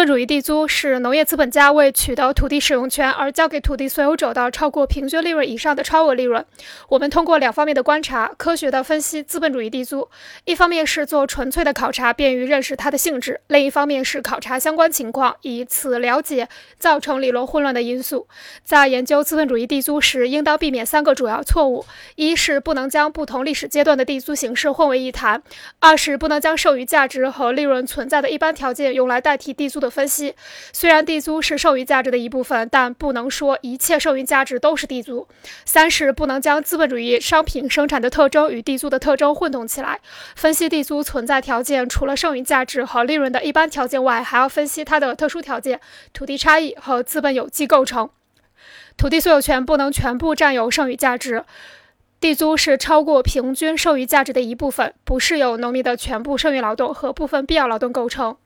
资本主义地租是农业资本家为取得土地使用权而交给土地所有者的超过平均利润以上的超额利润。我们通过两方面的观察，科学的分析资本主义地租。一方面是做纯粹的考察，便于认识它的性质；另一方面是考察相关情况，以此了解造成理论混乱的因素。在研究资本主义地租时，应当避免三个主要错误：一是不能将不同历史阶段的地租形式混为一谈；二是不能将剩余价值和利润存在的一般条件用来代替地租。的分析，虽然地租是剩余价值的一部分，但不能说一切剩余价值都是地租。三是不能将资本主义商品生产的特征与地租的特征混同起来。分析地租存在条件，除了剩余价值和利润的一般条件外，还要分析它的特殊条件、土地差异和资本有机构成。土地所有权不能全部占有剩余价值，地租是超过平均剩余价值的一部分，不是由农民的全部剩余劳动和部分必要劳动构成。